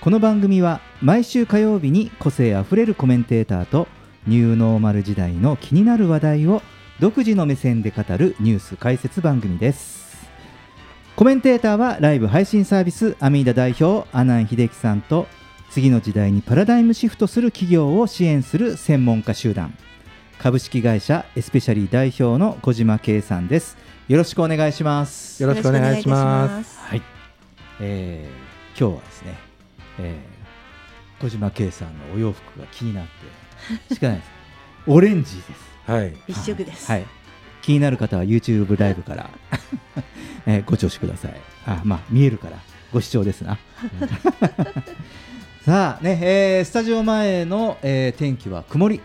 この番組は毎週火曜日に個性あふれるコメンテーターとニューノーマル時代の気になる話題を独自の目線で語るニュース解説番組です。コメンテーターはライブ配信サービスアミーダ代表阿南秀樹さんと次の時代にパラダイムシフトする企業を支援する専門家集団。株式会社エスペシャリー代表の小島圭さんです。よろしくお願いします。よろしくお願いします。はい、えー今日はですね、えー小島圭さんのお洋服が気になって。しかないです。オレンジです。はい。一色です。はい、気になる方は YouTube ライブから、えーご聴取ください。あまあ見えるからご視聴ですな。さあね、えースタジオ前の、えー天気は曇り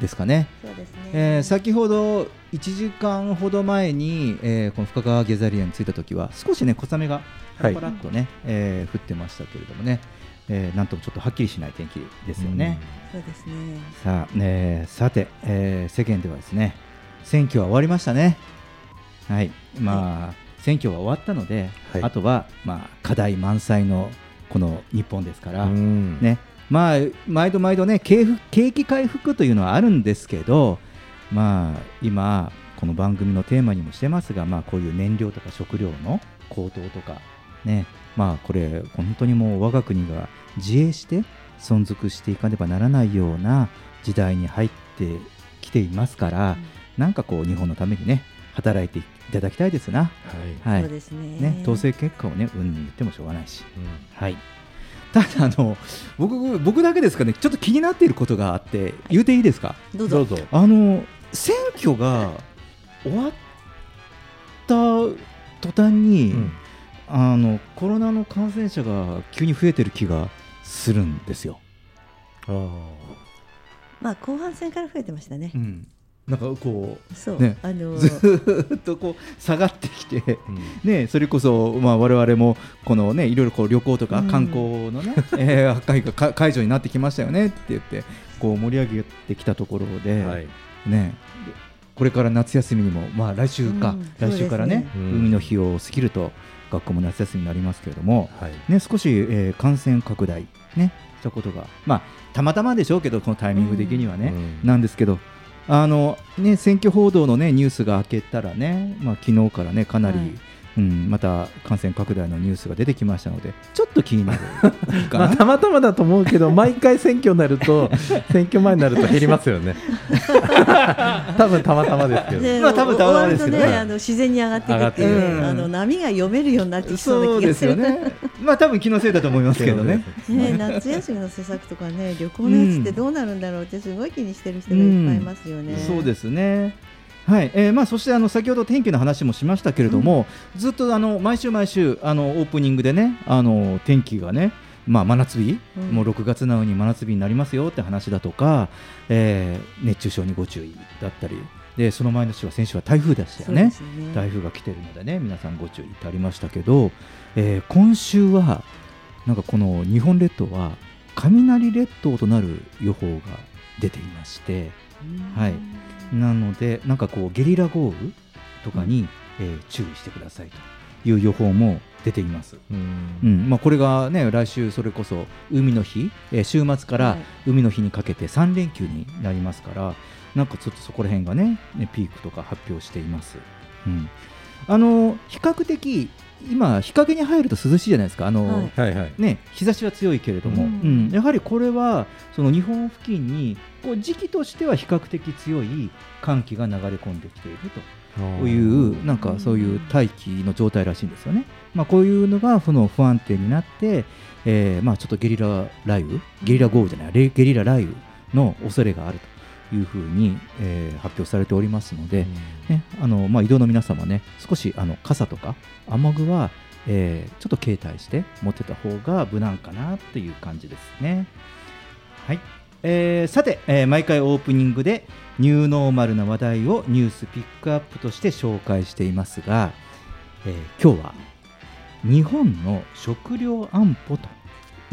ですかね。そうですね。えー先ほど1時間ほど前に、えーこの深川ゲザリアに着いた時は少しね小雨がパラパラっとね、えー降ってましたけれどもね、えーなんともちょっとはっきりしない天気ですよね。そうですね。さあ、ね、さて、えー世間ではですね選挙は終わりましたね。はい、まあ、選挙は終わったので、はいあとはまあ課題満載のこの日本ですから。うん。ねまあ、毎度毎度ね景気景気回復というのはあるんですけど、まあ、今、この番組のテーマにもしてますが、まあ、こういう燃料とか食料の高騰とか、ねまあ、これ、本当にもう我が国が自衛して存続していかねばならないような時代に入ってきていますから、なんかこう、日本のためにね働いていただきたいですな。はい。はいそうですね。ね、統制結果をね、うんに言ってもしょうがないし。うんはい。ただあの僕僕だけですかねちょっと気になっていることがあって言うていいですか？どうぞ。どうぞ。あの選挙が終わった途端に、うんあのコロナの感染者が急に増えてる気がするんですよ。あーまあ後半戦から増えてましたねう。ん、なんかこそう。ねあのう ずーっとこう下がってきて。うんね、それこそ、まあ、我々もこの、ね、いろいろこう旅行とかうん観光の、ね えー会がか解除になってきましたよねって言ってこう盛り上げてきたところで、はい。ね、これから夏休みにも、まあ、来週か、うん来週からねね海の日を過ぎると学校も夏休みになりますけれども、はい。ね、少し、えー感染拡大、ね、したことが、まあ、たまたまでしょうけどこのタイミング的にはね、うんなんですけど。あのね、選挙報道の、ね、ニュースが明けたらね、まあ昨日からねかなり、はいうん、また感染拡大のニュースが出てきましたのでちょっと気になる まあ、たまたまだと思うけど、毎回選挙になると、選挙前になると減りますよね。多分たまたまですけど。でまあ多分たまたまですけどねあの自然に上がっていくっていうね、上がっていくあの波が読めるようになってきそうそうですな気がする。よねまあ多分気のせいだと思いますけどねね、夏休みの施策とかね、旅行のやつってどうなるんだろうってすごい気にしてる人がいっぱいいますよね。そうですね。はい、えーまあそしてあの先ほど天気の話もしましたけれども、ずっとあの毎週毎週あのオープニングでねあの天気がね。まあ、真夏日、うん。もう6月なのに真夏日になりますよって話だとか、えー熱中症にご注意だったりでその前の週は先週は台風でしたよね。ね。台風が来てるのでね皆さんご注意ってありましたけど、えー今週はなんかこの日本列島は雷列島となる予報が出ていまして、はい、なのでなんかこうゲリラ豪雨とかに、えー注意してくださいという予報も出ています。うん。うん。まあ、これがね来週それこそ海の日、えー週末からはい。海の日にかけて3連休になりますから、なんかちょっとそこら辺がねねピークとか発表しています。うん、あの比較的今日陰に入ると涼しいじゃないですか。あの、ね、日差しは強いけれども、ううん。んやはりこれはその日本付近にこう時期としては比較的強い寒気が流れ込んできていると。こういうなんかそういう大気の状態らしいんですよね。まあ、こういうのがその不安定になって、えーまあちょっとゲリラ雷雨、ゲリラ豪雨じゃない、レゲリラ雷雨の恐れがあるというふうに、えー発表されておりますので、ねあのまあ、移動の皆様ね、少しあの傘とか雨具は、えーちょっと携帯して持ってた方が無難かなという感じですね。はいえーさて、えー毎回オープニングでニューノーマルな話題をニュースピックアップとして紹介していますが、えー今日は日本の食料安保と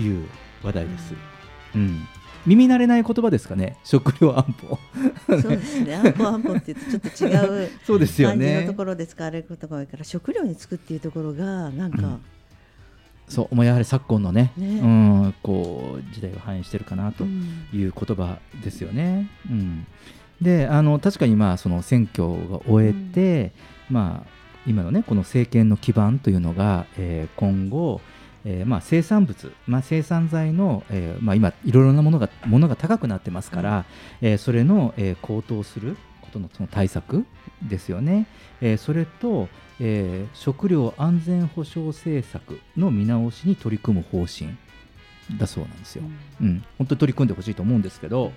いう話題です。うん耳慣れない言葉ですかね、食料安保。そうですね。安保安保って言うとちょっと違う そうですよ感じのねと。ころで使われることが多いから食料につくっていうところがなんか、そう、もうやはり昨今のね、ねうん、こう時代を反映してるかなとうんいう言葉ですよね。うん、で、あの確かにまあその選挙が終えて、まあ今のねこの政権の基盤というのが、えー今後、えーまあ生産物、まあ生産材の、えーまあ今いろいろなものがものが高くなってますから、えーそれの、えー高騰することのその対策ですよね。えーそれと、えー食料安全保障政策の見直しに取り組む方針だそうなんですよ。うん、本当に取り組んでほしいと思うんですけど、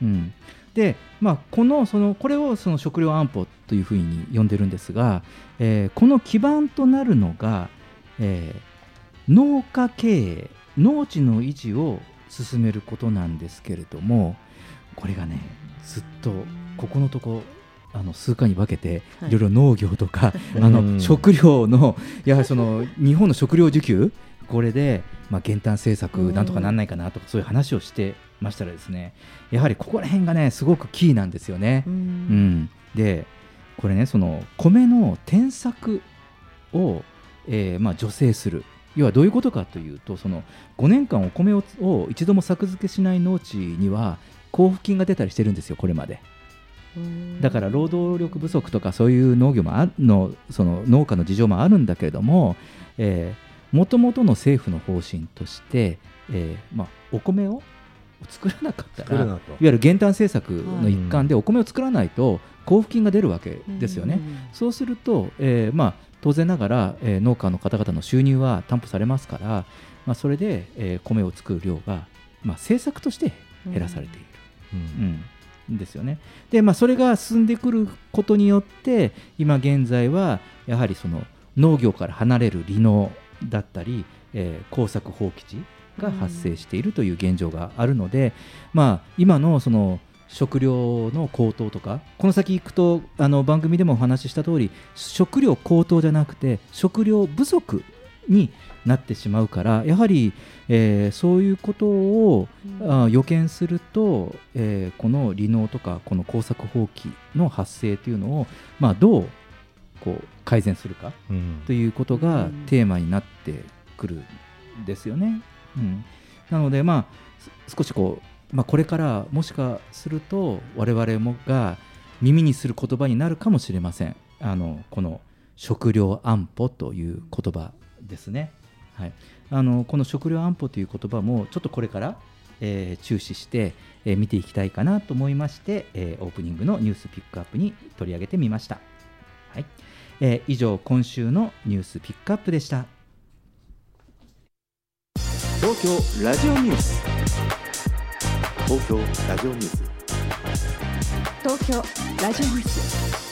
うん、で、まあ、このそのこれをその食料安保というふうに呼んでるんですが、えーこの基盤となるのが、えー農家経営農地の維持を進めることなんですけれどもこれがねずっとここのとこあの数回に分けてはい。いろいろ農業とか、うんあの食料のやはりその日本の食料需給これで、まあ、減反政策なんとかなんないかなとかそういう話をしてましたらですねやはりここら辺がねすごくキーなんですよね。ううん。ん、でこれねその米の転作を、えーまあ、助成する要はどういうことかというとその5年間お米をを一度も作付けしない農地には交付金が出たりしてるんですよこれまで。だから労働力不足とかそういう農業もあのその農家の事情もあるんだけれどももともとの政府の方針として、えーまあ、お米を作らなかったらいわゆる減反政策の一環でお米を作らないと交付金が出るわけですよね。うんそうすると、えーまあ、当然ながら、えー農家の方々の収入は担保されますから、まあ、それで、えー米を作る量が、まあ、政策として減らされている。うんうん、ですよね。で、まあ、それが進んでくることによって今現在はやはりその農業から離れる離農だったり、えー耕作放棄地が発生しているという現状があるので、まあ、今のその食料の高騰とかこの先行くとあの番組でもお話しした通り食料高騰じゃなくて食料不足になってしまうからやはり、えーそういうことをあ予見すると、えーこの離農とかこの耕作放棄の発生というのを、まあ、どうこう改善するかうん。ということがうん。テーマになってくるんですよね。うん、なので、まあ、す少しこう、まあ、これからもしかすると我々もが耳にする言葉になるかもしれません。あのこの食料安保という言葉ですね。はい、あのこの食料安保という言葉もちょっとこれから、えー注視して、えー見ていきたいかなと思いまして、えーオープニングのニュースピックアップに取り上げてみました。はい。えー以上今週のニュースピックアップでした。東京ラジオニュース。東京ラジオニュース。東京ラジオニュース。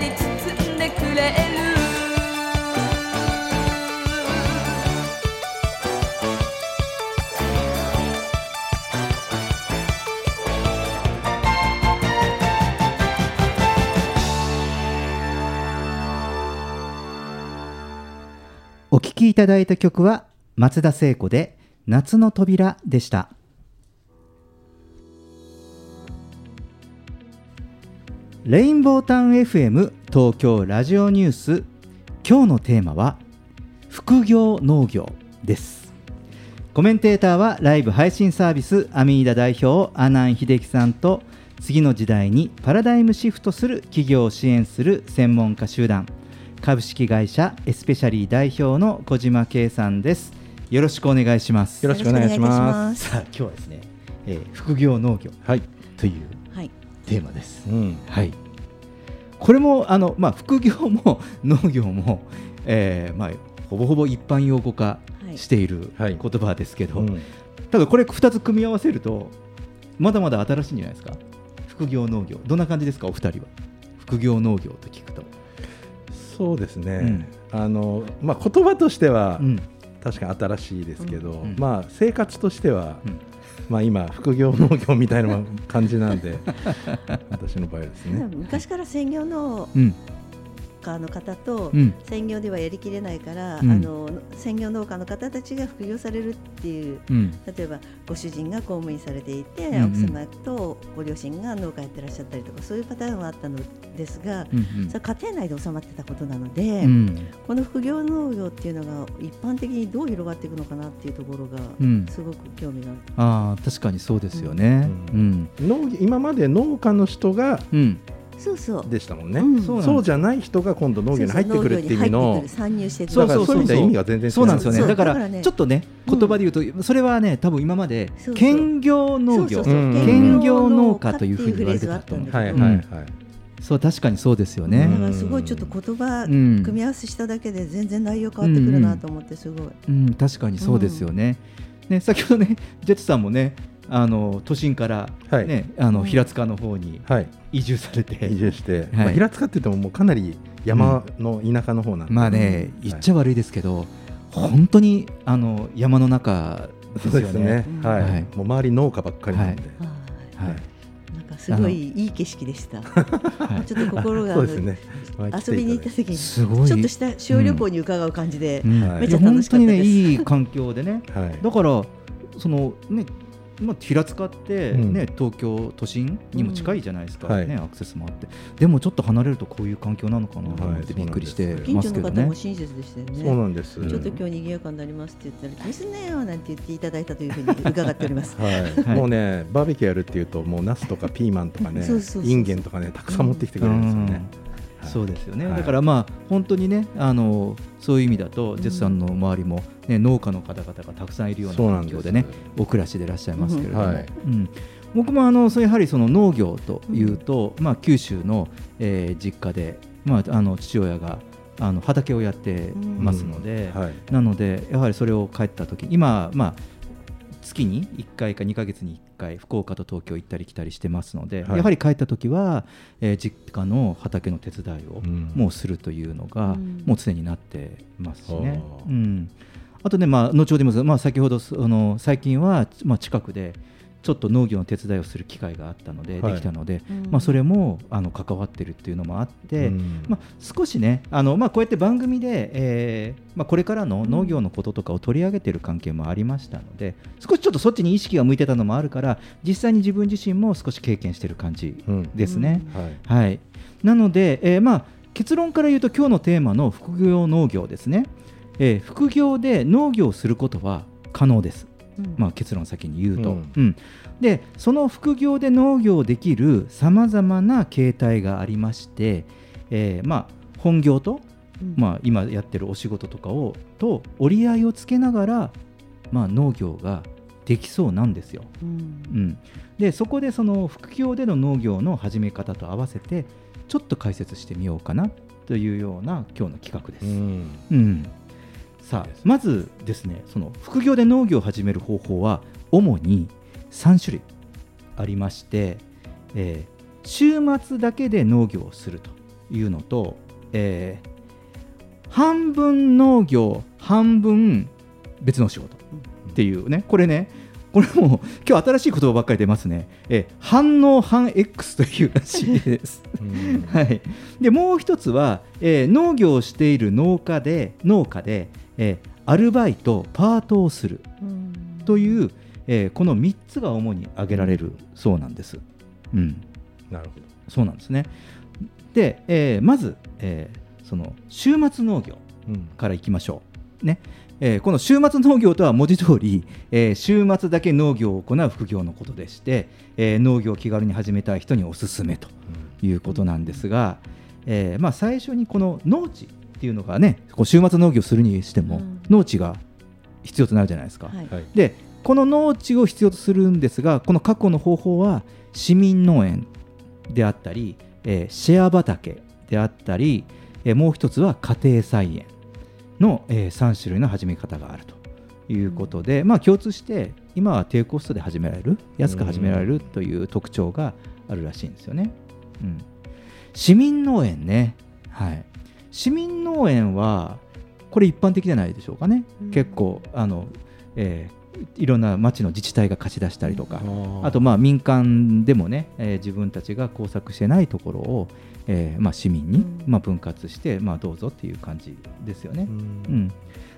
の二人包んでくれる。お聴きいただいた曲は松田聖子で夏の扉でした。レインボータウン FM 東京ラジオニュース。今日のテーマは副業農業です。コメンテーターはライブ配信サービスアミーダ代表阿南秀樹さんと次の時代にパラダイムシフトする企業を支援する専門家集団。株式会社エスペシャリー代表の小島圭さんです。よろしくお願いします。よろしくお願いします。さあ今日はですね、えー副業農業はい、というはいテーマです。うん、はい。これもあの、まあ、副業も 農業も、えーまあ、ほぼほぼ一般用語化はいしているはい。言葉ですけど、うん。ただこれ2つ組み合わせるとまだまだ新しいんじゃないですか？副業農業。どんな感じですか？お二人は。副業農業と聞くと、そうですね、あのまあ、言葉としてはうん。確かに新しいですけど、うん。まあ、生活としては、うんまあ、今、副業農業みたいな感じなんで、私の場合はですね。昔から専業農うん家の方とうん。専業ではやりきれないから、うん。あの専業農家の方たちが副業されるっていううん。例えばご主人が公務員されていて、うんうん。奥様とご両親が農家やってらっしゃったりとかそういうパターンはあったのですが、うんそれは家庭内で収まってたことなので、うん。この副業農業っていうのが一般的にどう広がっていくのかなっていうところがうん。すごく興味がある。ああ確かにそうですよね。ううん。農業今まで農家の人がうんそうそう。でしたもんね、うん。そうなんです。そうじゃない人が今度農業に入ってくるっていう意味の農業に入ってくる参入してくるそうだからそういう意味では意味が全然違う。そうなんですよね。そうだからだからね。ちょっとね言葉で言うと、それはね多分今までそうそう。兼業農業そうそうそう。うん。兼業農家というふうに言われてたと思う。はいはいはい、そう確かにそうですよね。だからすごいちょっと言葉うん組み合わせしただけで全然内容変わってくるなと思ってすごい。うん、確かにそうですよね。ね先ほどね、ジェッツさんもね、あの都心から、はい。ねあのうん。平塚の方にはい、移住されて、移住して、はい。まあ、平塚って言ってももうかなり山の田舎の方なんで、まあね、うん言っちゃ悪いですけど、本当にあの山の中ですよね。ね、はい。はい。もう周り農家ばっかりなんで、はい。はい。なんかすごいいい景色でした。はい。ちょっと心がそうですね、まあ遊びに行った時にすごい。ちょっとした小旅行に伺う感じでうん。はいめっちゃ楽しかったです。いや本当にね、いい環境でね、はい。だから、そのね、まあ、平塚って、うん。ね東京都心にも近いじゃないですか、うん。はい。ね、アクセスもあって、でもちょっと離れるとこういう環境なのかなと思ってはい。びっくりして近ますけどね所の方も。親切でしたよね。そうなんです、ちょっと今日賑やかになりますって言ったら、気にすんなよなんて言っていただいたというふうに伺っております。はい、はい。もうねバーベキューやるっていうともうナスとかピーマンとかね そうそうそうそう。インゲンとかねたくさん持ってきてくれるんですよね、はいそうですよね、はい。だからまあ本当にねあのそういう意味だと、ジェスさんの周りも、ね、農家の方々がたくさんいるような環境でねお暮らしでいらっしゃいますけれども、はい。うん。僕もあのそうやはりその農業というと、まあ、九州の、えー実家で、まあ、あの父親があの畑をやってますので、はい。なのでやはりそれを帰った時今、まあ、月に1回か2ヶ月に1回福岡と東京行ったり来たりしてますので、はい。やはり帰った時は、えー実家の畑の手伝いをうん。もうするというのが、うん。もう常になってますしね。あ。ーうん、あとね、まあ、後ほど言います。が、まあ、先ほどその最近は、まあ、近くでちょっと農業の手伝いをする機会があったので、はい。できたので、うん。まあ、それもあの関わってるっていうのもあって、うん。まあ、少しねあの、まあ、こうやって番組で、えーまあ、これからの農業のこととかを取り上げてる関係もありましたので少しちょっとそっちに意識が向いてたのもあるから実際に自分自身も少し経験してる感じうん。ですね。はい。はい、なので、えーまあ、結論から言うと今日のテーマの副業農業ですね、えー副業で農業をすることは可能です。うん。まあ、結論を先に言うと、うん。うん。でその副業で農業できるさまざまな形態がありまして、えーまあ、本業と、うん。まあ、今やってるお仕事とかをと折り合いをつけながら、まあ、農業ができそうなんですよ。うん。うん、でそこでその副業での農業の始め方と合わせてちょっと解説してみようかなというような今日の企画です。うん。うん、さあまずですねその副業で農業を始める方法は主に3種類ありまして、えー週末だけで農業をするというのと、えー半分農業半分別の仕事っていうねこれねこれも今日新しい言葉ばっかり出ますね、えー反応反 X というらしいです。うん。はい、でもう一つは、えー農業をしている農家で農家で、えーアルバイトパートをするうん。という、えーこの3つが主に挙げられるそうなんです。うん、なるほそうなんですね。で、えーまず、えーその週末農業ど、うん。からいきましょう。ね。えーこの週末農業とは文字通り、えー週末だけ農業を行う副業のことでして、えー農業を気軽に始めたい人におすすめということなんですが、えーまあ、最初にこの農地っていうのがねこう週末農業するにしてもうん。農地が必要となるじゃないですか。はい。はい。でこの農地を必要とするんですがこの確保の方法は市民農園であったり、えーシェア畑であったり、えーもう一つは家庭菜園の、え3種類の始め方があるということで、まあ、共通して今は低コストで始められる安く始められるという特徴があるらしいんですよね。うん、市民農園ね、はい、市民農園はこれ一般的じゃないでしょうかね、うん。結構あの、えーいろんな町の自治体が貸し出したりとか、ー。あとまあ民間でもね、えー自分たちが工作してないところを、えーまあ、市民にうん。まあ分割して、まあ、どうぞっていう感じですよね。うん。うん。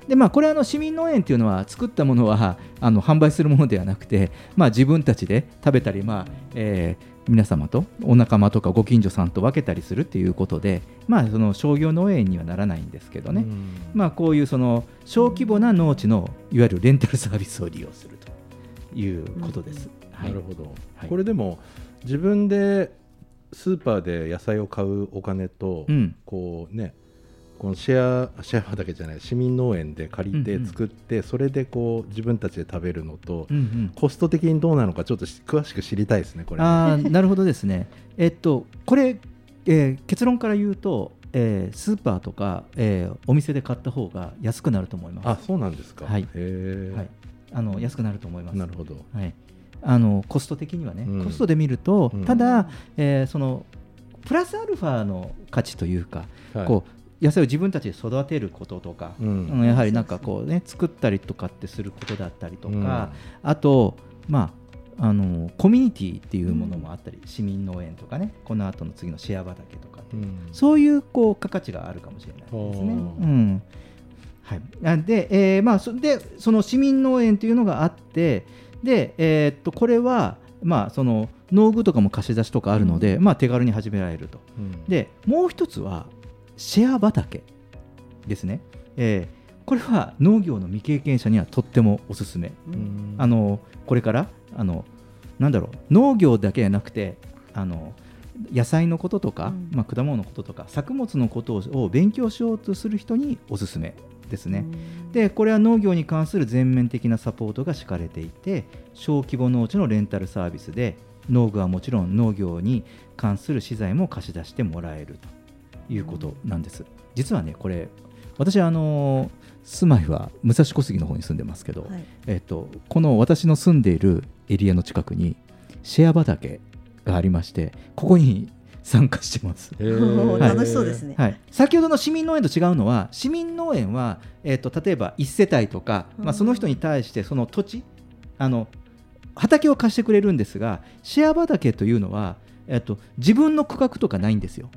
でまあ、これあの市民農園っていうのは作ったものはあの販売するものではなくて、まあ、自分たちで食べたり、まあえー皆様とお仲間とかご近所さんと分けたりするっていうことで、まあ、その商業農園にはならないんですけどね、うん。まあ、こういうその小規模な農地のいわゆるレンタルサービスを利用するということです。はないるほど、はい。これでも自分でスーパーで野菜を買うお金と、うん。こうねこのシェアシェア畑じゃない市民農園で借りてうんうん作って、それでこう自分たちで食べるのと、うんうん。コスト的にどうなのかちょっとし詳しく知りたいですねこれね。あーなるほどですね。えっとこれ、えー結論から言うと、えースーパーとか、えーお店で買った方が安くなると思います。あそうなんですか。はい。はい、あの安くなると思います。なるほど。はい、あのコスト的にはね、うん。コストで見ると、うん。ただ、えーそのプラスアルファの価値というか、はい。こう野菜を自分たちで育てることとか、うん。うんやはりなんかこうね作ったりとかってすることだったりとか、あとまああのコミュニティっていうものもあったり、市民農園とかねこの後の次のシェア畑とかってうん。そういうこう価値があるかもしれないですね。う。ん。はい、あで,、えーまあ、そでその市民農園というのがあってで、えーっとこれは、まあ、その農具とかも貸し出しとかあるので、まあ、手軽に始められると。うん。でもう一つはシェア畑ですね。えーこれは農業の未経験者にはとってもおすすめ。うんあのこれからあのなんだろう農業だけじゃなくてあの野菜のこととか、うんまあ、果物のこととか作物のことを勉強しようとする人におすすめですね。でこれは農業に関する全面的なサポートが敷かれていて小規模農地のレンタルサービスで農具はもちろん農業に関する資材も貸し出してもらえるということなんです。実はねこれ私はあの住まいは武蔵小杉の方に住んでますけど、はいえっと、この私の住んでいるエリアの近くにシェア畑がありましてここに参加してます。楽しそうですね。はい、先ほどの市民農園と違うのは市民農園は、えっと例えば1世帯とか、まあ、その人に対してその土地あの畑を貸してくれるんですがシェア畑というのは、えっと自分の区画とかないんですよ。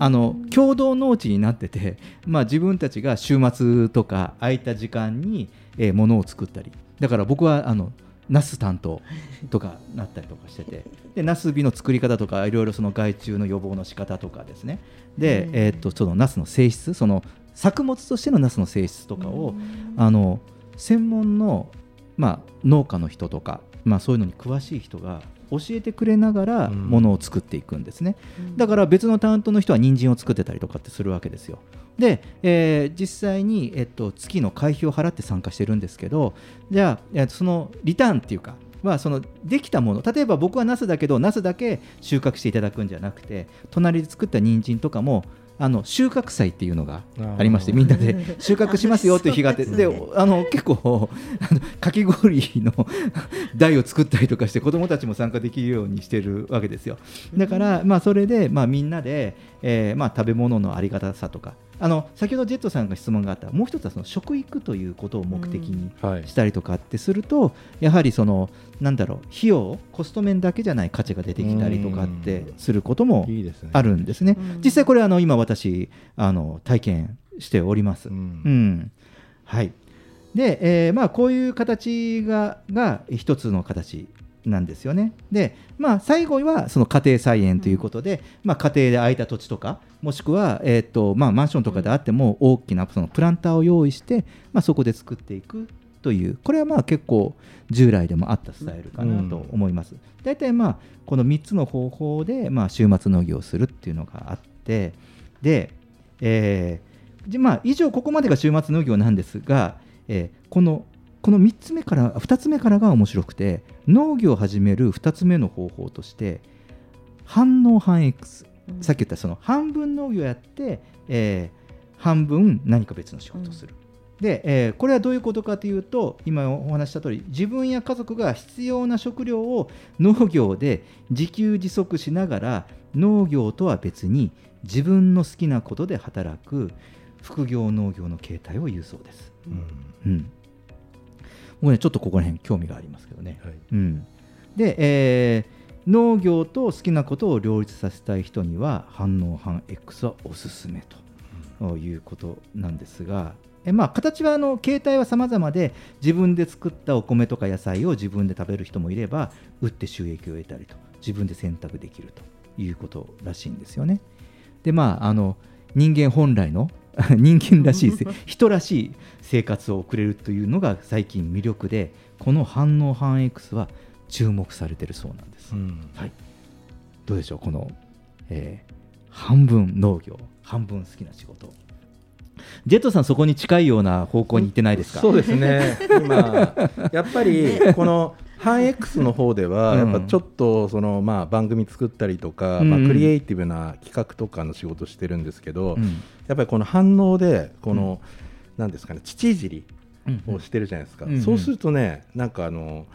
あの共同農地になってて、まあ、自分たちが週末とか空いた時間に、えー物を作ったり。だから僕はあのナス担当とかなったりとかしてて。でナスビの作り方とかいろいろその害虫の予防の仕方とかですね。で、うん。えーっとそのナスの性質その作物としてのナスの性質とかを、あの専門の、まあ、農家の人とか、まあ、そういうのに詳しい人が教えてくれながらうん。ものを作っていくんですね、だから別の担当の人は人参を作ってたりとかってするわけですよ。で、えー実際に、えっと、月の会費を払って参加してるんですけどじゃあ、えーそのリターンっていうかはそのできたもの例えば僕はナスだけどナスだけ収穫していただくんじゃなくて隣で作った人参とかもあの収穫祭っていうのがありましてみんなで 収穫しますよという日があってであの結構あのかき氷の 台を作ったりとかして子どもたちも参加できるようにしてるわけですよ。だから、まあ、それで、まあ、みんなで、えーまあ、食べ物のありがたさとかあの先ほどジェットさんが質問があったもう一つはその食育ということを目的にはい。したりとかってすると、やはりそのなんだろう費用コスト面だけじゃない価値が出てきたりとかってすることもいいですね。あるんですね。うん。実際これあの今私あの体験しております。ううんん、はい。で、えーまあこういう形がが一つの形なんですよね。で、まあ最後はその家庭菜園ということで、まあ家庭で空いた土地とか、もしくはえっ、とまあマンションとかであっても大きなそのプランターを用意して、まあそこで作っていくという、これはまあ結構従来でもあったスタイルかなと思います。大体まあこの3つの方法でまあ週末農業をするっていうのがあって、で、えーでまあ以上ここまでが週末農業なんですが、えーこのこの3つ目から2つ目からが面白くて農業を始める2つ目の方法として反応反 X、うん。さっき言ったその半分農業やって、えー半分何か別の仕事をする、で、えーこれはどういうことかというと今お話しした通り自分や家族が必要な食料を農業で自給自足しながら農業とは別に自分の好きなことで働く副業農業の形態を言うそうです。うん。うん、僕ねちょっとここら辺興味がありますけどね。はいうん、で、えー農業と好きなことを両立させたい人には反応反 X はおすすめということなんですが、えまあ、形はあの形態は様々で自分で作ったお米とか野菜を自分で食べる人もいれば売って収益を得たりと自分で選択できるということらしいんですよね。でまああの人間本来の 人間らしいせ人らしい生活を送れるというのが最近魅力でこの反応反 X は注目されてるそうなんです。うん。はい、どうでしょうこの、えー半分農業半分好きな仕事。ジェットさんそこに近いような方向に行ってないですか？そうですね。今やっぱりこの半 X の方ではうん。やっぱちょっとそのまあ番組作ったりとか、まあ、クリエイティブな企画とかの仕事してるんですけど、うん。やっぱりこの反応でこの、なんですかね土いじりうんをしてるじゃないですか、そうするとねなんかあの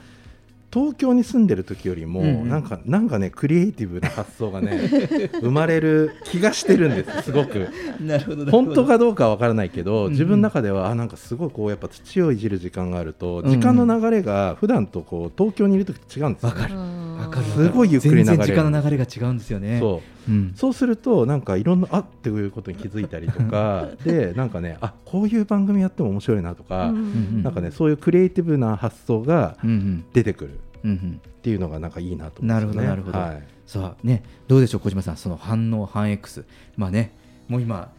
東京に住んでる時よりも、うんうん。なんかなんかねクリエイティブな発想がね 生まれる気がしてるんですすごく。なるほど本当かどうかは分からないけど、うん自分の中ではあなんかすごいこうやっぱ土をいじる時間があると、うん時間の流れが普段とこう東京にいる時と違うんですよ、ね、すごいゆっくり流れる。全然時間の流れが違うんですよね。そう。うん。そうするとなんかいろんなあっていうことに気づいたりとか でなんかねあこういう番組やっても面白いなとか、ん。なんかねそういうクリエイティブな発想がうんうん。出てくるうんうん。っていうのがなんかいいなと思うんですよね。なるほどなるほど。はい。さあねどうでしょう小島さん。その反応反 X まあねもう今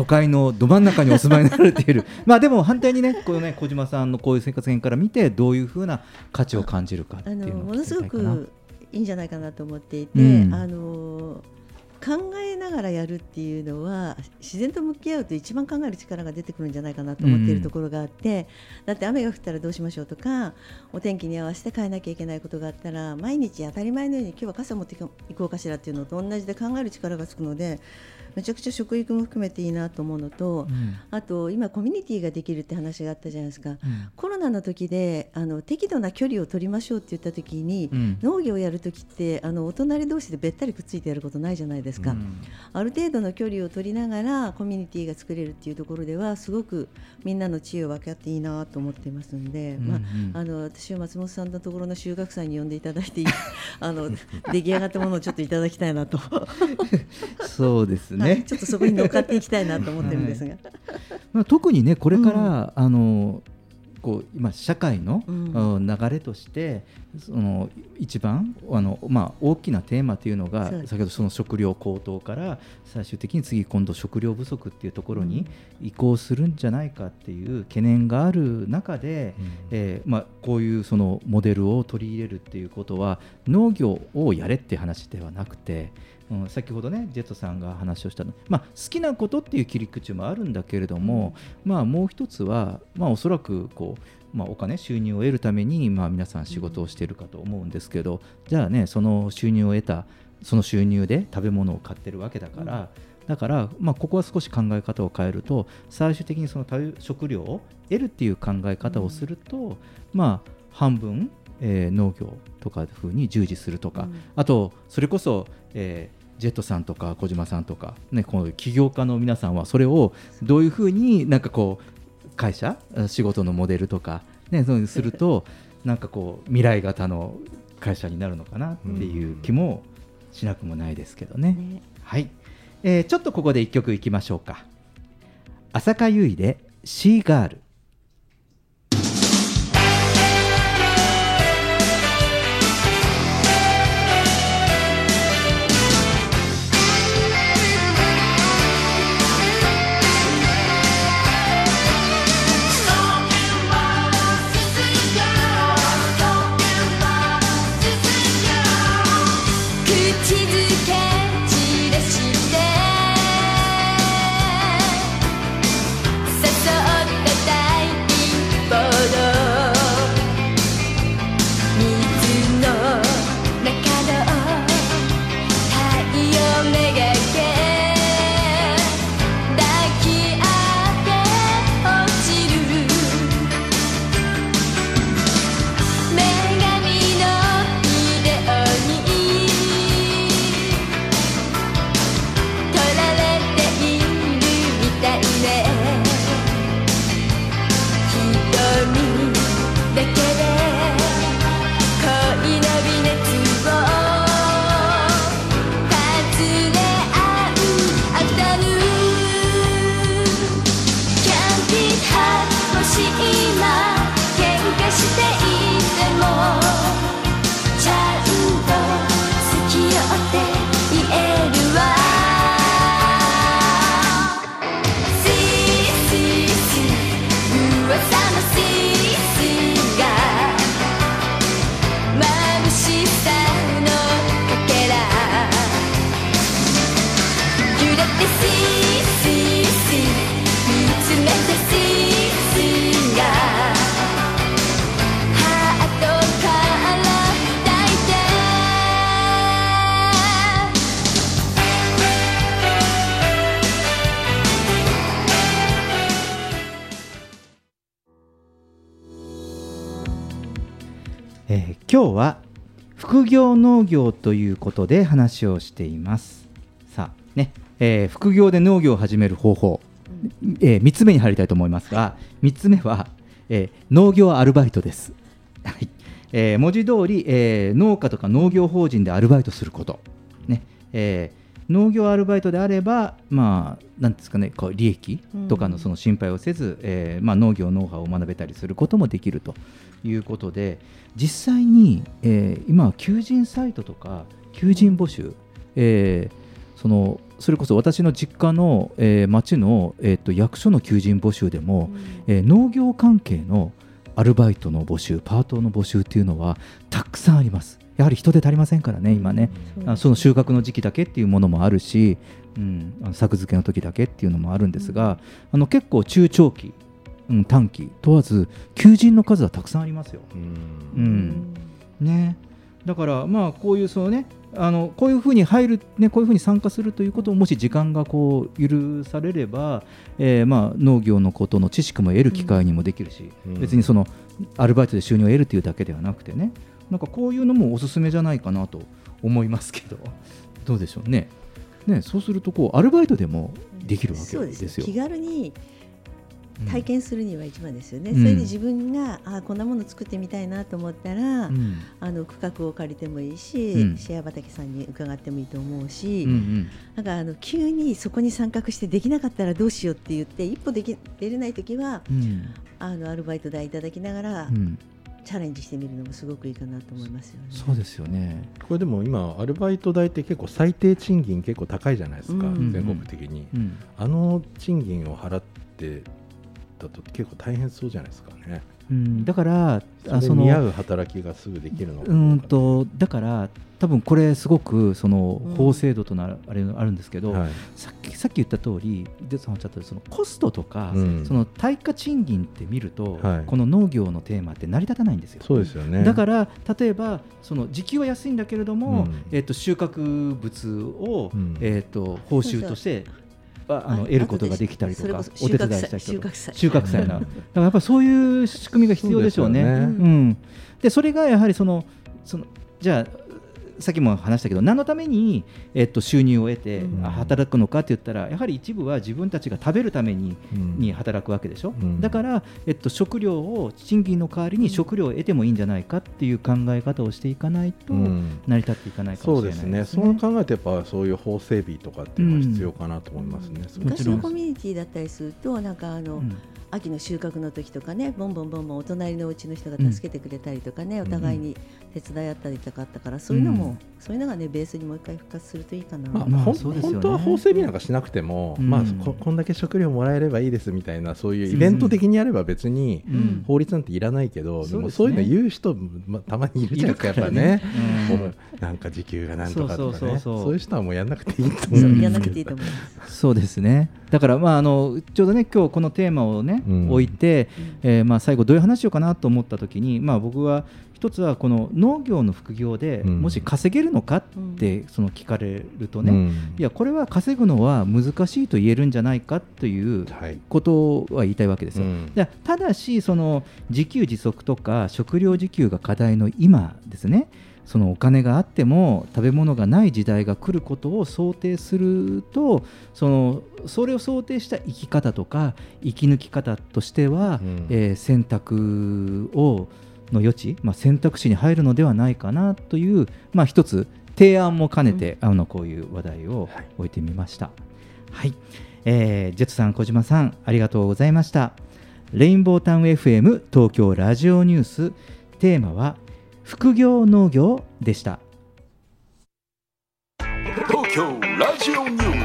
都会のど真ん中にお住まいになられている。まあでも反対にねこのね小島さんのこういう生活圏から見てどういうふうな価値を感じるかってあいうのものすごくいいんじゃないかなと思っていて、うん。あの考えながらやるっていうのは自然と向き合うと一番考える力が出てくるんじゃないかなと思っているところがあって、だって雨が降ったらどうしましょうとかお天気に合わせて変えなきゃいけないことがあったら毎日当たり前のように今日は傘持っていこうかしらっていうのと同じで考える力がつくのでめちゃくちゃ食育も含めていいなと思うのと、うん。あと今コミュニティができるって話があったじゃないですか。うん。コロナの時であの適度な距離を取りましょうって言った時に、うん。農業をやる時ってあのお隣同士でべったりくっついてやることないじゃないですか、ある程度の距離を取りながらコミュニティが作れるっていうところではすごくみんなの知恵を分け合っていいなと思ってますので、うんうん。まあ、あの私は松本さんのところの収穫祭に呼んでいただいてあの出来上がったものをちょっといただきたいなと、そうですね、はいちょっとそこに乗っかっていきたいなと思ってるんですが。まあ、特にねこれから、あのこう今社会の、うん。あの流れとしてその一番あの、まあ、大きなテーマというのが先ほどその食料高騰から最終的に次今度食料不足っていうところに移行するんじゃないかっていう懸念がある中で、えーまあ、こういうそのモデルを取り入れるっていうことは農業をやれって話ではなくて、うん、先ほどねジェットさんが話をしたの、まあ、好きなことっていう切り口もあるんだけれども、まあ、もう一つは、まあ、おそらくこう、まあ、お金収入を得るために、まあ、皆さん仕事をしているかと思うんですけど、じゃあねその収入を得たその収入で食べ物を買ってるわけだから、だから、まあ、ここは少し考え方を変えると最終的にその食料を得るっていう考え方をすると、まあ半分、えー農業とかふうに従事するとか、あとそれこそ、えージェットさんとか小島さんとか、ね、この起業家の皆さんはそれをどういうふうになんかこう会社？あ仕事のモデルとか、ね、そういうすると なんかこう未来型の会社になるのかなっていう気もしなくもないですけどね。ねはい、えーちょっとここで一曲いきましょうか。浅香唯でシーガール。業農業ということで話をしています。さあね、えー副業で農業を始める方法、え3つ目に入りたいと思いますが、3つ目は、えー農業アルバイトです。はいえー文字通り、えー農家とか農業法人でアルバイトすること。ねえー農業アルバイトであれば、まあ、なんですかね、こう利益とかのその心配をせず、えーまあ、農業ノウハウを学べたりすることもできるということで、実際に、えー今は求人サイトとか求人募集、えーそのそれこそ私の実家の、えー町の、えーと役所の求人募集でも、えー農業関係のアルバイトの募集パートの募集っていうのはたくさんあります。やはり人手足りませんからね今ね、あその収穫の時期だけっていうものもあるし、うん、作付けの時だけっていうのもあるんですが、あの結構中長期、うん、短期問わず求人の数はたくさんありますよ。うん。ね、だからまあこういうそのねあのこういうふうに入る、ね、こういうふうに参加するということをもし時間がこう許されれば、えーまあ、農業のことの知識も得る機会にもできるし、うん。別にそのアルバイトで収入を得るというだけではなくてね。なんかこういうのもおすすめじゃないかなと思いますけど。どうでしょうね。ねそうするとこうアルバイトでもできるわけそうでよ。ですす気軽に体験するには一番ですよね、うん。それで自分があこんなもの作ってみたいなと思ったら、うん。あの区画を借りてもいいし、うん。シェア畑さんに伺ってもいいと思うし、うんうん。なんかあの急にそこに参画してできなかったらどうしようって言って一歩でき出れないときはうん。あのアルバイト代いただきながら、うん。チャレンジしてみるのもすごくいいかなと思いますよね。そうですよね。これでも今アルバイト代って結構最低賃金結構高いじゃないですか、うん。全国的に、うん。あの賃金を払ってだと結構大変そうじゃないですかね。うん、だからあそれに見合う働きがすぐできるのかうーんとだから多分これすごくそのうん。法制度となあれあるんですけど、はい。さっきさっき言った通りでそのちょっとそのコストとか、うん。その対価賃金って見ると、はい。この農業のテーマって成り立たないんですよ。そうですよね。だから例えばその時給は安いんだけれども、うん。えっと収穫物を、うん。えっと報酬としてああのあ得ることができたりとかお手伝いしたりとか。収穫祭なだからやっぱりそういう仕組みが必要でしょうね。そうでね。うん、でそれがやはりそのそのじゃあさっきも話したけど何のために、えっと、収入を得て、働くのかって言ったらやはり一部は自分たちが食べるためにうん。に働くわけでしょ、うん。だから、えっと、食料を賃金の代わりに食料を得てもいいんじゃないかっていう考え方をしていかないとうん。成り立っていかないかもしれないそうですね。そう考えてやっぱそういう法整備とかっていうのは必要かなと思いますね、すごくもちろん。昔のコミュニティだったりするとなんかあの、うん。秋の収穫の時とかねボンボンボンボンお隣のうちの人が助けてくれたりとかね、お互いに手伝い合ったりとかあったからそういうのも、うん。そういうのがねベースにもう一回復活するといいかな、まあまあほんそうですよね。本当は法整備なんかしなくても、うん。まあ、ここんだけ食料もらえればいいですみたいなそういうイベント的にやれば別にうん。法律なんていらないけど、うですね。もそういうの言う人、またまにいるじゃないですかやっぱね。うん。こうなんか時給がなんとかとかね。そうそうそうそう。そういう人はもうやんなくていいと思うんやらなくですけど。ていいと思います。そうですね。だから、まあ、あのちょうどね今日このテーマをね、うん。置いて、えーまあ、最後どういう話しようかなと思った時に、まあ、僕は一つはこの農業の副業でうん。もし稼げるのかってその聞かれるとね、うん。いやこれは稼ぐのは難しいと言えるんじゃないかというはい。ことは言いたいわけですよ。ただしその自給自足とか食料自給が課題の今ですねそのお金があっても食べ物がない時代が来ることを想定するとそのそれを想定した生き方とか生き抜き方としては、うん。えー選択をの余地、まあ、選択肢に入るのではないかなという、まあ、一つ提案も兼ねて、あのこういう話題を置いてみました。はい、えージェットさん、小島さん、ありがとうございました。レインボータウン FM 東京ラジオニュース、テーマは副業農業でした。東京ラジオニュース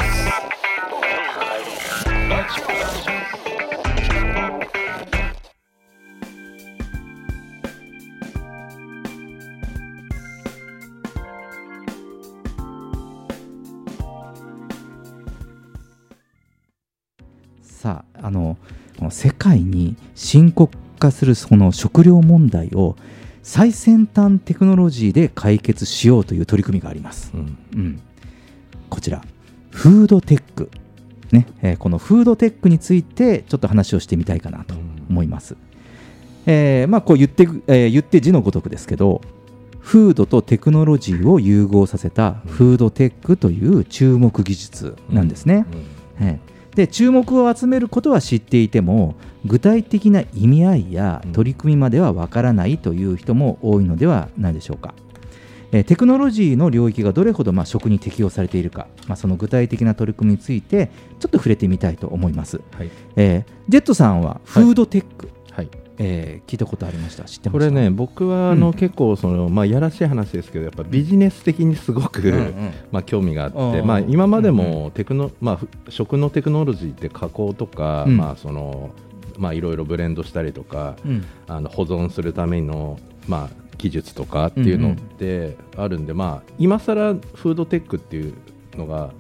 ああのこの世界に深刻化するその食料問題を最先端テクノロジーで解決しようという取り組みがあります。うん。うん、こちらフードテック、ね。えーこのフードテックについてちょっと話をしてみたいかなと思います。えーまあ、こう言って,、えー言って字のごとくですけどフードとテクノロジーを融合させたフードテックという注目技術なんですね。ええで注目を集めることは知っていても具体的な意味合いや取り組みまではわからないという人も多いのではないでしょうか。えーテクノロジーの領域がどれほどまあ食に適用されているか、まあ、その具体的な取り組みについてちょっと触れてみたいと思います。はいえージェットさんはフードテック、はいえー聞いたことありました。知ってました？これね僕はあの、うん結構その、まあ、やらしい話ですけどやっぱビジネス的にすごく、うんうん。まあ、興味があって、うんまあ、今までもテクノ、まあふ、食のテクノロジーって加工とか、うん。まあそのまあ、いろいろブレンドしたりとか、うん。あの保存するための、まあ、技術とかっていうのってあるんで、まあ、今更フードテックっていうのが、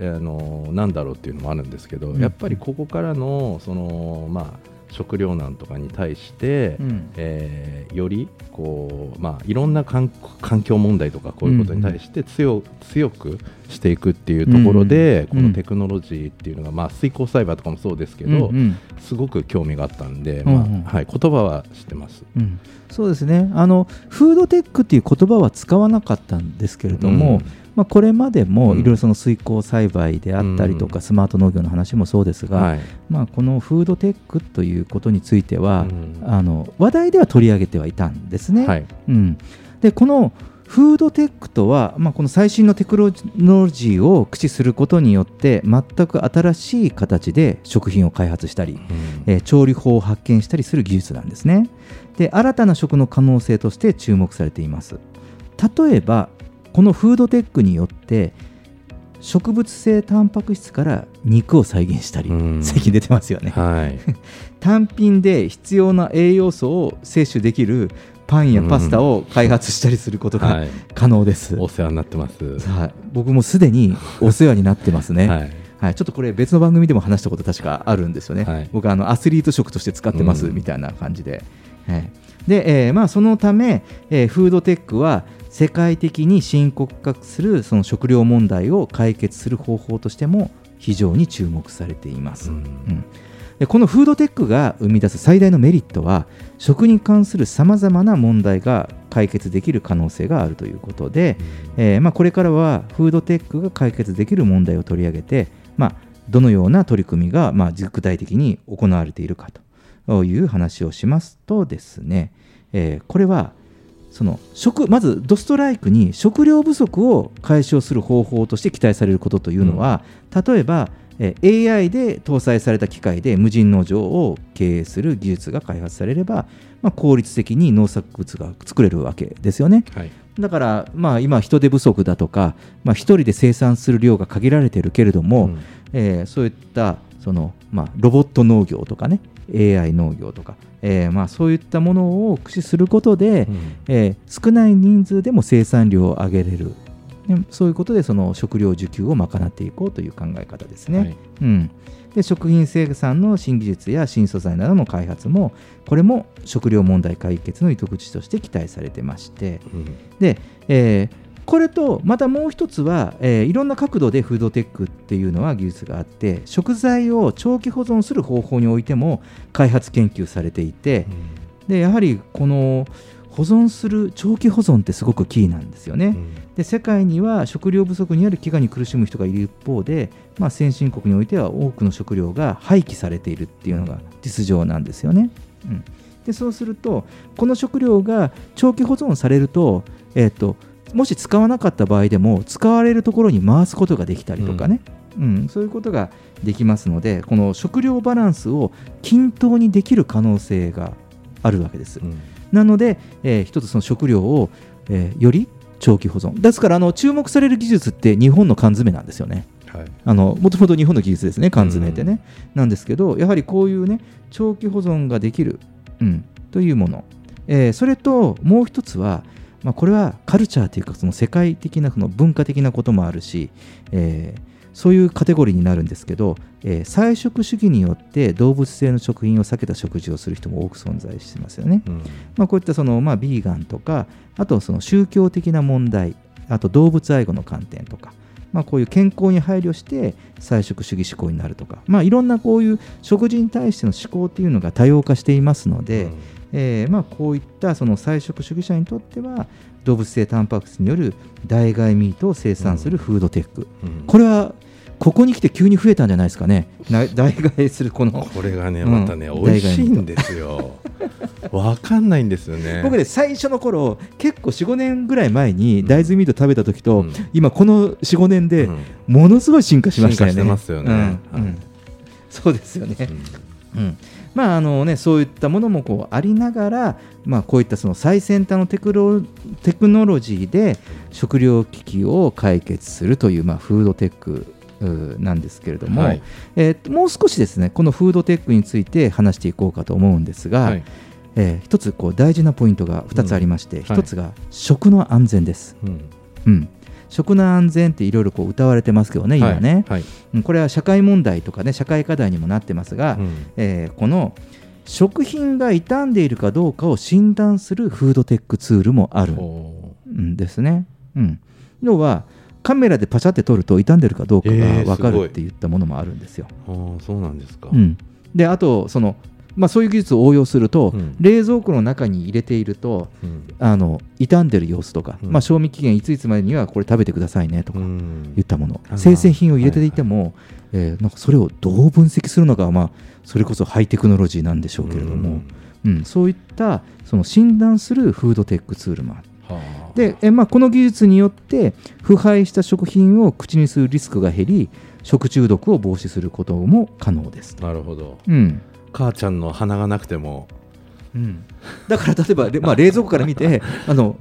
あのなんだろうっていうのもあるんですけど、うん。やっぱりここからのその、まあ、食糧難とかに対して、うん。えーよりこう、まあ、いろんな環環境問題とかこういうことに対して強,、強くしていくっていうところで、うん。このテクノロジーっていうのが、まあ、水耕栽培とかもそうですけど、うんうん。すごく興味があったんで、うんうん。まあはい、言葉は知ってます。うん、そうですね。あのフードテックっていう言葉は使わなかったんですけれども、うんまあ、これまでもうん。いろいろその水耕栽培であったりとか、うん。スマート農業の話もそうですが、はい。まあ、このフードテックということについては、うん。あの話題では取り上げてはいたんですね。はい。うん、でこのフードテックとは、まあ、この最新のテクノロジーを駆使することによって全く新しい形で食品を開発したり、えー調理法を発見したりする技術なんですね。で新たな食の可能性として注目されています。例えばこのフードテックによって植物性タンパク質から肉を再現したり、うん。最近出てますよね、はい。単品で必要な栄養素を摂取できるパンやパスタを開発したりすることがはい。可能です、お世話になってます。はい、僕もすでに お世話になってますね、はい。はい、ちょっとこれ別の番組でも話したこと確かあるんですよね、はい。僕あのアスリート食として使ってますうん。みたいな感じで、はい。でえーまあ、そのため、えーフードテックは世界的に深刻化するその食料問題を解決する方法としても非常に注目されています、うん。うん。でこのフードテックが生み出す最大のメリットは食に関するさまざまな問題が解決できる可能性があるということで、えーまあ、これからはフードテックが解決できる問題を取り上げて、まあ、どのような取り組みが、まあ、具体的に行われているかという話をしますとですね、えーこれはその食まずドストライクに食料不足を解消する方法として期待されることというのは、例えば、えー AI で搭載された機械で無人農場を経営する技術が開発されれば、まあ、効率的に農作物が作れるわけですよね。はい。だから、まあ、今、人手不足だとか、まあ、一人で生産する量が限られているけれども、うん。えーそういったその、まあ、ロボット農業とかね、AI 農業とか、えーまあ、そういったものを駆使することで、うん。えー少ない人数でも生産量を上げれる、ねそういうことでその食料需給を賄っていこうという考え方ですね。はい。うん、で食品生産の新技術や新素材などの開発もこれも食料問題解決の糸口として期待されてまして。うん。で、えーこれとまたもう一つは、えーいろんな角度でフードテックっていうのは技術があって食材を長期保存する方法においても開発研究されていてでやはりこの保存する長期保存ってすごくキーなんですよね。で世界には食料不足による飢餓に苦しむ人がいる一方で、まあ、先進国においては多くの食料が廃棄されているっていうのが実情なんですよね。うん、でそうするとこの食料が長期保存されると,、えー、ともし使わなかった場合でも使われるところに回すことができたりとかね、うん。そういうことができますのでこの食料バランスを均等にできる可能性があるわけです。うん。なので、えー一つその食料を、えーより長期保存。ですからあの注目される技術って日本の缶詰なんですよね。もともと日本の技術ですね缶詰ってね、なんですけどやはりこういうね長期保存ができる、うん、というもの、えーそれともう一つは、まあ、これはカルチャーというかその世界的なその文化的なこともあるし、えーそういうカテゴリーになるんですけど、えー菜食主義によって動物性の食品を避けた食事をする人も多く存在してますよね。うんまあ、こういったその、まあ、ビーガンとかあとその宗教的な問題あと動物愛護の観点とか、まあ、こういう健康に配慮して菜食主義思考になるとか、まあ、いろんなこういう食事に対しての思考っていうのが多様化していますので、えーまあ、こういったその菜食主義者にとっては動物性タンパク質による代替ミートを生産するフードテック、うんこれはここに来て急に増えたんじゃないですかね。な 代替するこの。これがねうんまたね、美味しいんですよ。わかんないんですよね。僕ね最初の頃結構45年ぐらい前に大豆ミート食べた時と、うん。今この45年でうん。ものすごい進化しましたよね。進化してますよね。うん。そうですよね。うん。うんまああのね、そういったものもこうありながら、まあ、こういったその最先端のテクロテクノロジーで食料危機を解決するという、まあ、フードテックなんですけれども、はい。えーもう少しですねこのフードテックについて話していこうかと思うんですが、はい。えー一つこう大事なポイントが2つありまして、はい。一つが食の安全です。うん。うん食の安全っていろいろこう歌われてますけどね、今ね、はい。はいうんこれは社会問題とかね、社会課題にもなってますが、うん。えーこの食品が傷んでいるかどうかを診断するフードテックツールもあるおんですね。う。ん、要はカメラでパシャって撮ると傷んでるかどうかがえー分かるって言ったものもあるんですよ。あそうなんですか、うん、であとその、まあ、そういう技術を応用すると、うん。冷蔵庫の中に入れているとうん。あの傷んでる様子とか、うん。まあ、賞味期限いついつまでにはこれ食べてくださいねとかうん。言ったもの、生鮮品を入れていても、えーなんかそれをどう分析するのかは、まあ、それこそハイテクノロジーなんでしょうけれども、うん。そういったその診断するフードテックツールもある。はあ。で、えまあ、この技術によって腐敗した食品を口にするリスクが減り食中毒を防止することも可能です。なるほど。うん母ちゃんの鼻がなくても。うん、だから例えば、れまあ、冷蔵庫から見て あの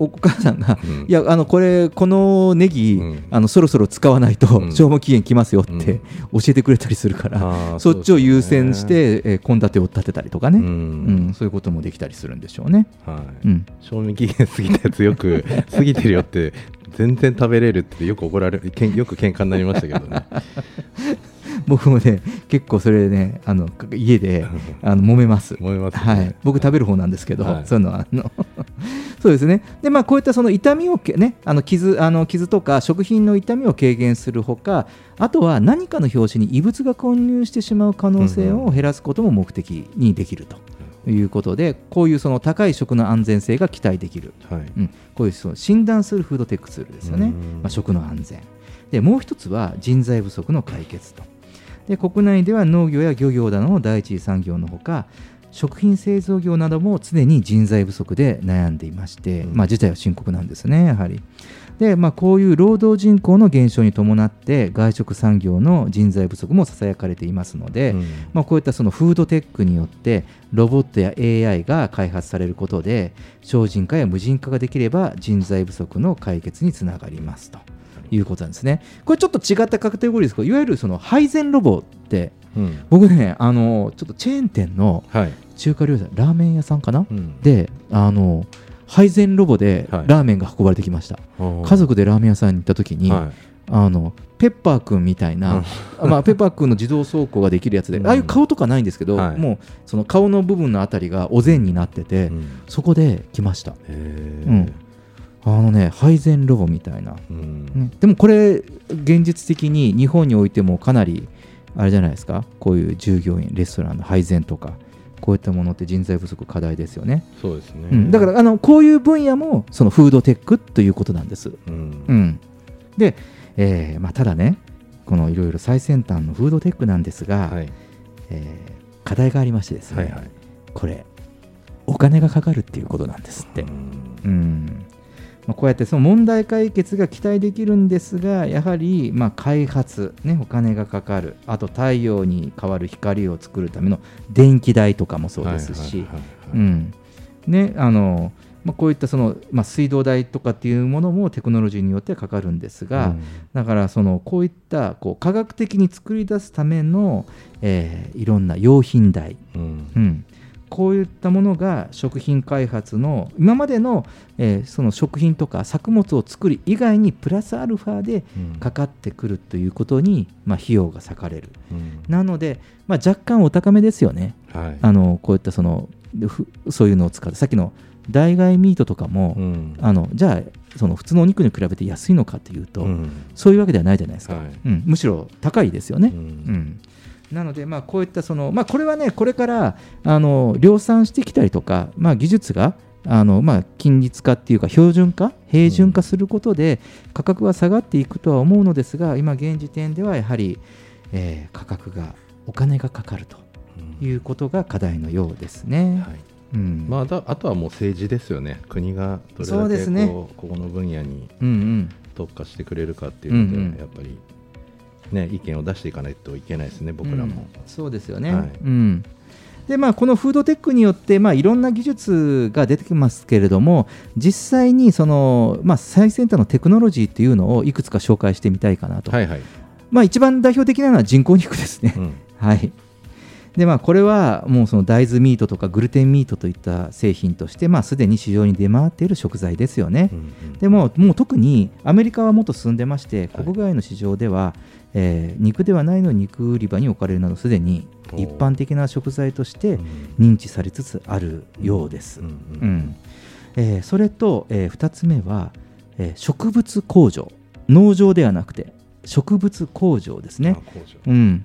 お母さんが、うん。いやあのこれこのネギ、うん。あのそろそろ使わないとうん。消耗期限来ますよって、うん。教えてくれたりするから、あーそっちを優先して献立、を立てたりとかね、ううんんそういうこともできたりするんでしょうね。はい。うん。賞味期限過ぎたやつよく過ぎてるよって全然食べれるってよく怒られけんよく喧嘩になりましたけどね。僕もね結構それねあの家であの揉めます。思いますね。はい、僕食べる方なんですけど、はい。そういうのはあの そうですね。で、まあ、こういったその痛みをけ、ね、あの傷あの傷とか食品の痛みを軽減するほかあとは何かの表紙に異物が混入してしまう可能性を減らすことも目的にできるということで、こういうその高い食の安全性が期待できる、はい。うん、こういうその診断するフードテックツールですよね、うん。まあ、食の安全。でもう一つは人材不足の解決と。で国内では農業や漁業などの第一次産業のほか食品製造業なども常に人材不足で悩んでいまして、うん。まあ、事態は深刻なんですね、やはり。でまあ、こういう労働人口の減少に伴って外食産業の人材不足もささやかれていますので、うん。まあ、こういったそのフードテックによってロボットや AI が開発されることで省人化や無人化ができれば人材不足の解決につながりますということなんですね。これちょっと違ったカテゴリーですけどいわゆるその配膳ロボってうん。僕ねあのちょっとチェーン店のはい。中華料理屋ラーメン屋さんかな、うん。であの配膳ロボではい。ラーメンが運ばれてきました、家族でラーメン屋さんに行った時に、はあのペッパーくんみたいな、まあ、ペッパーくんの自動走行ができるやつで、うん。ああいう顔とかないんですけど、はい。もうその顔の部分のあたりがお膳になってて、いうん。そこで来ました。へうん。あのね配膳ロボみたいな、ーうん。ねでもこれ現実的に日本においてもかなりあれじゃないですか？こういう従業員レストランの配膳とかこういったものって人材不足課題ですよね、そうですね。うん、だからあのこういう分野もそのフードテックということなんです。うん。うん、で、えーまあ、ただね、このいろいろ最先端のフードテックなんですが、はい。えー課題がありましてですね、はいはい。これ、お金がかかるっていうことなんですって。うん。うんまあ、こうやってその問題解決が期待できるんですが、やはりまあ開発、ね、お金がかかる、あと太陽に代わる光を作るための電気代とかもそうですし、こういったその、まあ、水道代とかっていうものもテクノロジーによってかかるんですが、うん。だからそのこういったこう科学的に作り出すための、えーいろんな用品代、うん。うん、こういったものが食品開発の今までの,、えーその食品とか作物を作る以外にプラスアルファでうん。かかってくるということに、まあ、費用が割かれる。うん。なので、まあ、若干お高めですよね。はい。あのこういったそのふそういうのを使ってさっきの代替ミートとかも、うん。あのじゃあその普通のお肉に比べて安いのかというと、うん。そういうわけではないじゃないですか、はい。うん、むしろ高いですよね。ううんんなので、まあ、こういったその、まあ、これはね、これからあの量産してきたりとか、まあ、技術があの、まあ、均律化っていうか、標準化、平準化することで、価格は下がっていくとは思うのですが、今、現時点ではやはり、えー価格が、お金がかかるということが課題のようですね。はい。うん。まあ、だあとはもう政治ですよね、国がどれだけこう、ね。ここの分野に特化してくれるかっていうので、うんうん。やっぱり、ね、意見を出していかないといけないですね、僕らも。うんそうですよね、はい。うん。でまあ、このフードテックによって、まあ、いろんな技術が出てきますけれども実際にその、まあ、最先端のテクノロジーっていうのをいくつか紹介してみたいかなと、はいはい、まあ、一番代表的なのは人工肉ですね。うん。はい。でまあ、これはもうその大豆ミートとかグルテンミートといった製品として、まあ、すでに市場に出回っている食材ですよね。うんうん。でももう特にアメリカはもっと進んでましてはい。国外の市場では、えー肉ではないのに肉売り場に置かれるなどすでに一般的な食材としてうん。認知されつつあるようです。それと、え2つ目は、えー植物工場。農場ではなくて植物工場ですね。うん、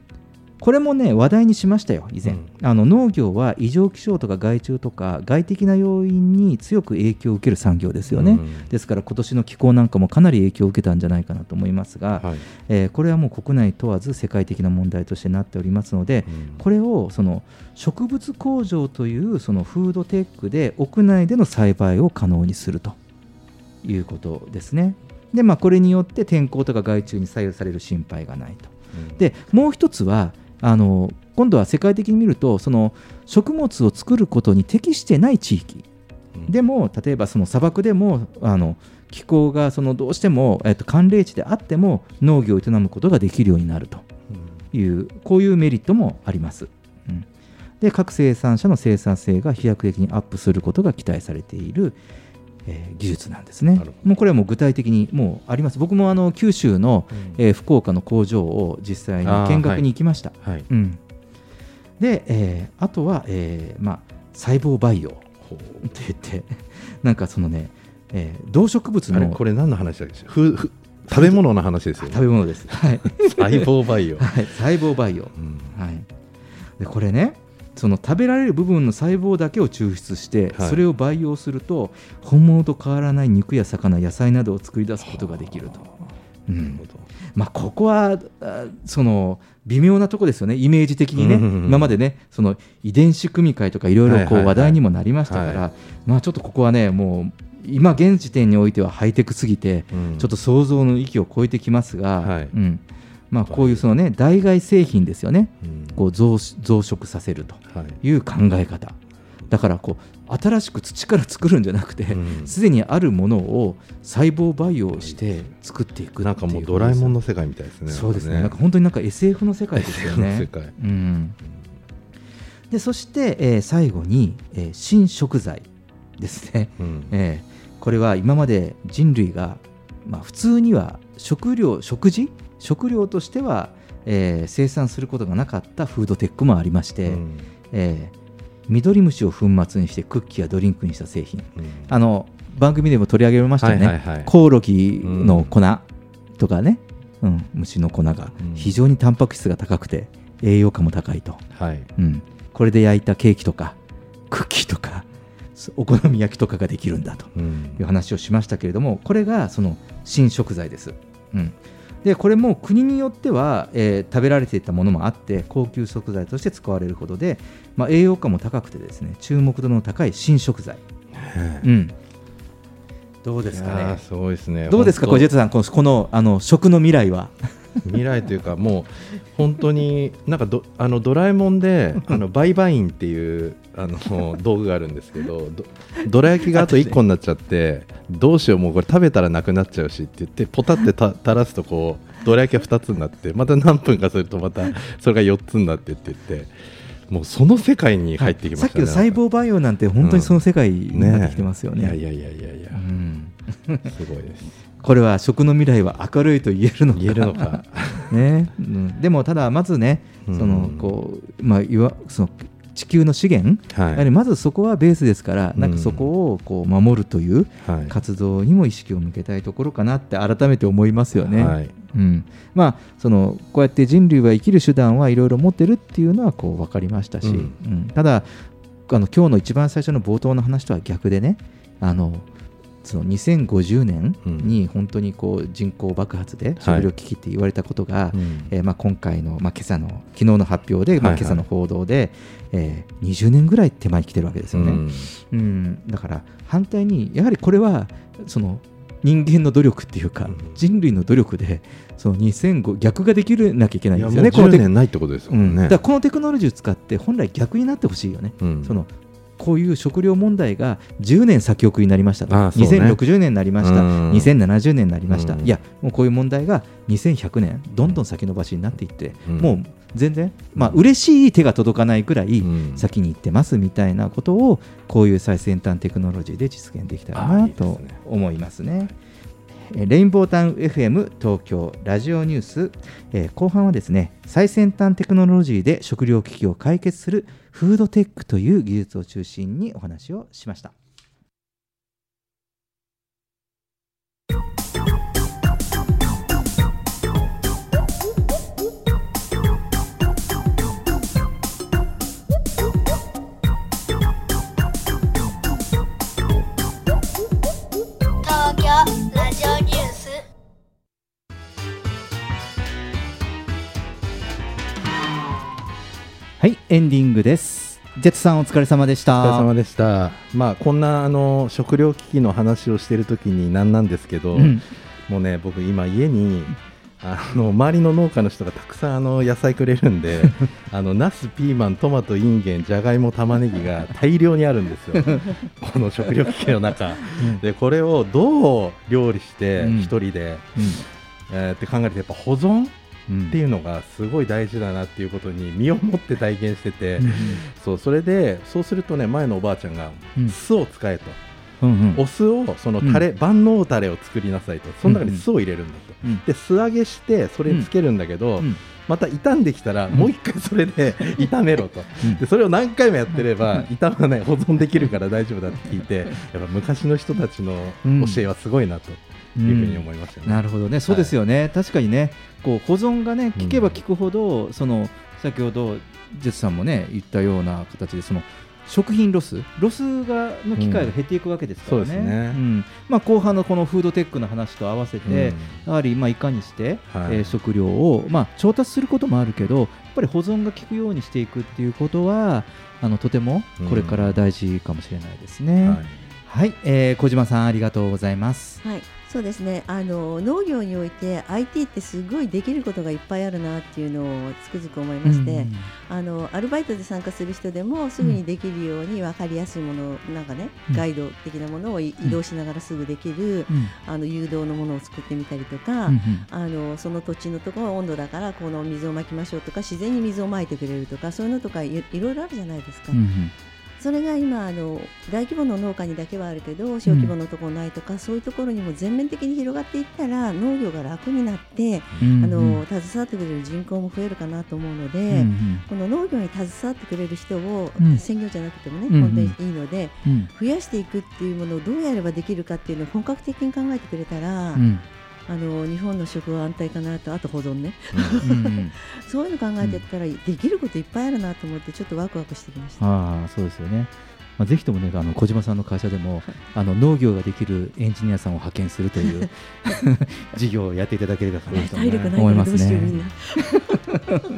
これもね話題にしましたよ以前、うん。あの農業は異常気象とか害虫とか外的な要因に強く影響を受ける産業ですよね、うん。ですから今年の気候なんかもかなり影響を受けたんじゃないかなと思いますが、はい。えーこれはもう国内問わず世界的な問題としてなっておりますので、うん。これをその植物工場というそのフードテックで屋内での栽培を可能にすると。いうことですね。でまあ、これによって天候とか害虫に左右される心配がないと。うん。でもう一つはあの今度は世界的に見るとその食物を作ることに適してない地域。でも例えばその砂漠でもあの気候がそのどうしても、えっと、寒冷地であっても農業を営むことができるようになると。いうこういうメリットもあります。うん。で各生産者の生産性が飛躍的にアップすることが期待されている、えー技術なんですね。もうこれはもう具体的にもうあります。僕もあの九州の、えー福岡の工場を実際に見学に行きました。はい。うん、で、えーあとは、えーまあ、細胞培養って言って なんかそのね、えー動植物のこれ何の話だっけ？ふふ食べ物の話ですよね。食べ物です。はい、細胞培養。はい、細胞培養。はい、でこれねその食べられる部分の細胞だけを抽出して、はい。それを培養すると本物と変わらない肉や魚野菜などを作り出すことができると。うん。まあ、ここはあその微妙なとこですよね、イメージ的にね、今までね、その遺伝子組み換えとかいろいろ話題にもなりましたから、はい。まあ、ちょっとここはね、もう今現時点においてはハイテクすぎて、うん。ちょっと想像の域を超えてきますが、はい。うんまあ、こういうその、ね、代替製品ですよね、こう増増殖させるとはい。いう考え方、だからこう新しく土から作るんじゃなくてうん。すで、にあるものを細胞培養して作っていくなんかもうドラえもんの世界みたいですねそうですね。なんか本当になんか SF の世界ですよね。うん。でそして、えー最後に、えー新食材ですね、うん。えーこれは今まで人類が、まあ、普通には食料食事食料としては、えー生産することがなかったフードテックもありまして、うん。えー緑虫を粉末にしてクッキーやドリンクにした製品、うん。あの番組でも取り上げましたよね、はいはいはい。コオロギの粉とかね、うん。虫の粉が非常にタンパク質が高くて栄養価も高いと、はい。うん、これで焼いたケーキとかクッキーとかお好み焼きとかができるんだとうん。いう話をしましたけれどもこれがその新食材です。うんでこれも国によっては、えー食べられていたものもあって高級食材として使われることで、まあ、栄養価も高くてですね注目度の高い新食材、うん、どうですかね。すごいですね。どうですか小ジェットさんこのこのあの食の未来は未来というかもう本当になんかど あのドラえもんであのバイバインっていうあの道具があるんですけどどどら焼きがあと1個になっちゃってどうしようもうこれ食べたらなくなっちゃうしって言ってポタってた垂らすとこうどら焼きが2つになってまた何分かするとまたそれが4つになってって言ってもうその世界に入ってきましたね。さっきの細胞培養なんて本当にその世界になってきてますよね。いやいやいやいやいや、うんすごいです。これは食の未来は明るいと言えるのか。言えるのか。ね。うん、でもただまずねうん。そのこう、まあ、いわその地球の資源、はい。やはりまずそこはベースですから、なんかそこをこう守るというはい。活動にも意識を向けたいところかなって改めて思いますよね。はい。うん。まあ、そのこうやって人類は生きる手段はいろいろ持ってるっていうのはこう分かりましたし、うん。うん。ただあの今日の一番最初の冒頭の話とは逆でねあのその2050年に本当にこう人口爆発で食料危機って言われたことが、うん。えーまあ、今回の、まあ、今朝の昨日の発表で、まあ、はい。はい今朝の報道で、えー20年ぐらい手前に来てるわけですよね。うん。うん、だから反対にやはりこれはその人間の努力っていうか、人類の努力でその2005逆ができるなきゃいけないんですよね。いやもうこのテ10年ないってことですもんね。うん。だからこのテクノロジーを使って本来逆になってほしいよね。うん。そのこういう食料問題が10年先送りになりましたと、ああね。2060年になりました、うん。2070年になりました、うん。いや、もうこういう問題が2100年、どんどん先延ばしになっていって、うん。もう全然、まあ嬉しい手が届かないくらい先に行ってますみたいなことを、こういう最先端テクノロジーで実現できたらなと思いますね。レインボータウン FM 東京ラジオニュース、えー後半はですね最先端テクノロジーで食料危機を解決するフードテックという技術を中心にお話をしました。はい、エンディングです。ジェットさんお疲れ様でした。お疲れ様でした。まあこんなあの食料危機の話をしている時になんなんですけど、うんもうね僕今家にあの周りの農家の人がたくさんあの野菜くれるんで あのナスピーマントマトインゲンじゃがいも玉ねぎが大量にあるんですよ この食料危機の中、でこれをどう料理してうん一人で、えーって考えるとやっぱ保存っていうのがすごい大事だなっていうことに身をもって体験してて、そうそれでそうするとね前のおばあちゃんがうん。酢を使えと、うんうん。お酢をそのタレ、万能タレを作りなさいと。その中に酢を入れるんだと、うん。で素揚げしてそれにつけるんだけど、うん。また傷んできたらもう一回それで 炒めろと、うん。でそれを何回もやってれば傷まない保存できるから大丈夫だって聞いてやっぱ昔の人たちの教えはすごいなというふうに思いましたね。なるほどね、そうですよね、確かにね、こう保存がね、聞けば聞くほど、その先ほど、ジェスさんもね、言ったような形で、その食品ロス、ロスがの機会が減っていくわけですからね、うんそうですね。ん。まあ、後半のこのフードテックの話と合わせて、うん。やはりまあいかにして、はい。えー食料を、まあ、調達することもあるけど、やっぱり保存が効くようにしていくっていうことは、あのとてもこれから大事かもしれないですね。はい。はい、えー小島さんありがとうございます。はい、そうですね。あの農業において IT ってすごいできることがいっぱいあるなっていうのをつくづく思いまして、うんあのアルバイトで参加する人でもすぐにできるように分かりやすいもの、なんかねうん。ガイド的なものをい移動しながらすぐできる、うん。あの誘導のものを作ってみたりとか、うんうん。あのその土地のところは温度だからこの水をまきましょうとか自然に水をまいてくれるとかそういうのとかいいろいろあるじゃないですか。うんうんそれが今あの大規模の農家にだけはあるけど小規模のところないとか、そういうところにも全面的に広がっていったら農業が楽になって、うんあの携わってくれる人口も増えるかなと思うので、うんうん。この農業に携わってくれる人を、うん。専業じゃなくてもね、うんうん。本当にいいのでうん。増やしていくっていうものをどうやればできるかっていうのを本格的に考えてくれたら、うんあの日本の食は安泰かなとあと保存ねうんうん そういうの考えてったら、できることいっぱいあるなと思ってちょっとワクワクしてきました。ああそうですよね。まあ、ぜひともねあの小島さんの会社でもあの農業ができるエンジニアさんを派遣するという 事業をやっていただければと思いますねな。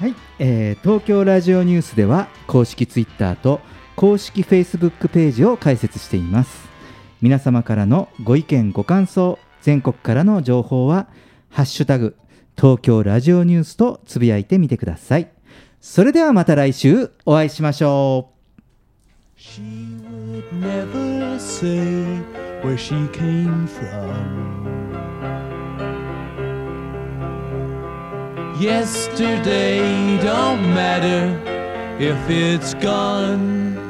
はい、えー東京ラジオニュースでは公式ツイッターと公式フェイスブックページを開設しています。皆様からのご意見ご感想全国からの情報はハッシュタグ東京ラジオニュースとつぶやいてみてください。それではまた来週お会いしましょう。She would never say where she came from. Yesterday don't matter if it's gone.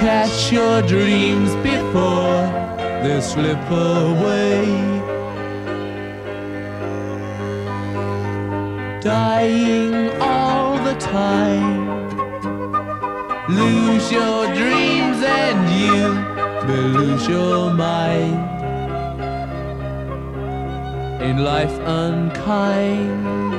Catch your dreams before they slip away. Dying all the time. Lose your dreams and you may lose your mind. in life unkind.